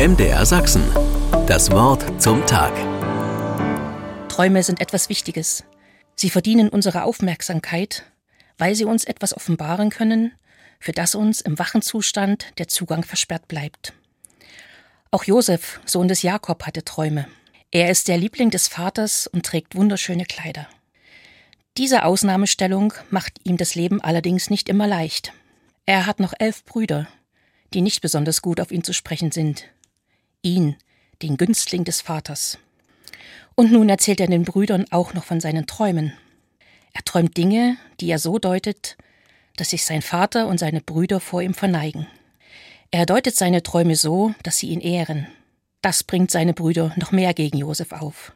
MDR Sachsen. Das Wort zum Tag. Träume sind etwas Wichtiges. Sie verdienen unsere Aufmerksamkeit, weil sie uns etwas offenbaren können, für das uns im wachen Zustand der Zugang versperrt bleibt. Auch Josef, Sohn des Jakob, hatte Träume. Er ist der Liebling des Vaters und trägt wunderschöne Kleider. Diese Ausnahmestellung macht ihm das Leben allerdings nicht immer leicht. Er hat noch elf Brüder, die nicht besonders gut auf ihn zu sprechen sind. Ihn, den Günstling des Vaters. Und nun erzählt er den Brüdern auch noch von seinen Träumen. Er träumt Dinge, die er so deutet, dass sich sein Vater und seine Brüder vor ihm verneigen. Er deutet seine Träume so, dass sie ihn ehren. Das bringt seine Brüder noch mehr gegen Josef auf.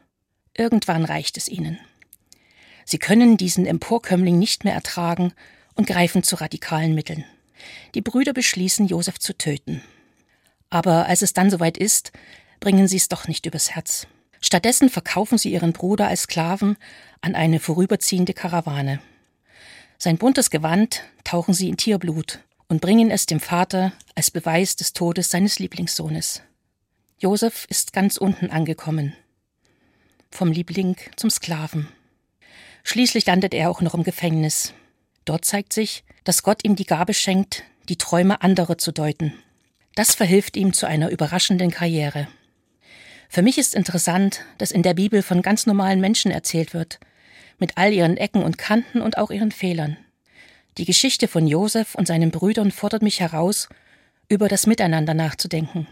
Irgendwann reicht es ihnen. Sie können diesen Emporkömmling nicht mehr ertragen und greifen zu radikalen Mitteln. Die Brüder beschließen, Josef zu töten. Aber als es dann soweit ist, bringen sie es doch nicht übers Herz. Stattdessen verkaufen sie ihren Bruder als Sklaven an eine vorüberziehende Karawane. Sein buntes Gewand tauchen sie in Tierblut und bringen es dem Vater als Beweis des Todes seines Lieblingssohnes. Josef ist ganz unten angekommen. Vom Liebling zum Sklaven. Schließlich landet er auch noch im Gefängnis. Dort zeigt sich, dass Gott ihm die Gabe schenkt, die Träume anderer zu deuten. Das verhilft ihm zu einer überraschenden Karriere. Für mich ist interessant, dass in der Bibel von ganz normalen Menschen erzählt wird, mit all ihren Ecken und Kanten und auch ihren Fehlern. Die Geschichte von Josef und seinen Brüdern fordert mich heraus, über das Miteinander nachzudenken.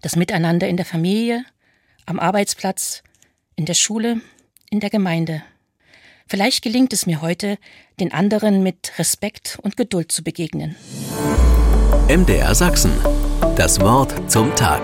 Das Miteinander in der Familie, am Arbeitsplatz, in der Schule, in der Gemeinde. Vielleicht gelingt es mir heute, den anderen mit Respekt und Geduld zu begegnen. MDR Sachsen. Das Wort zum Tag.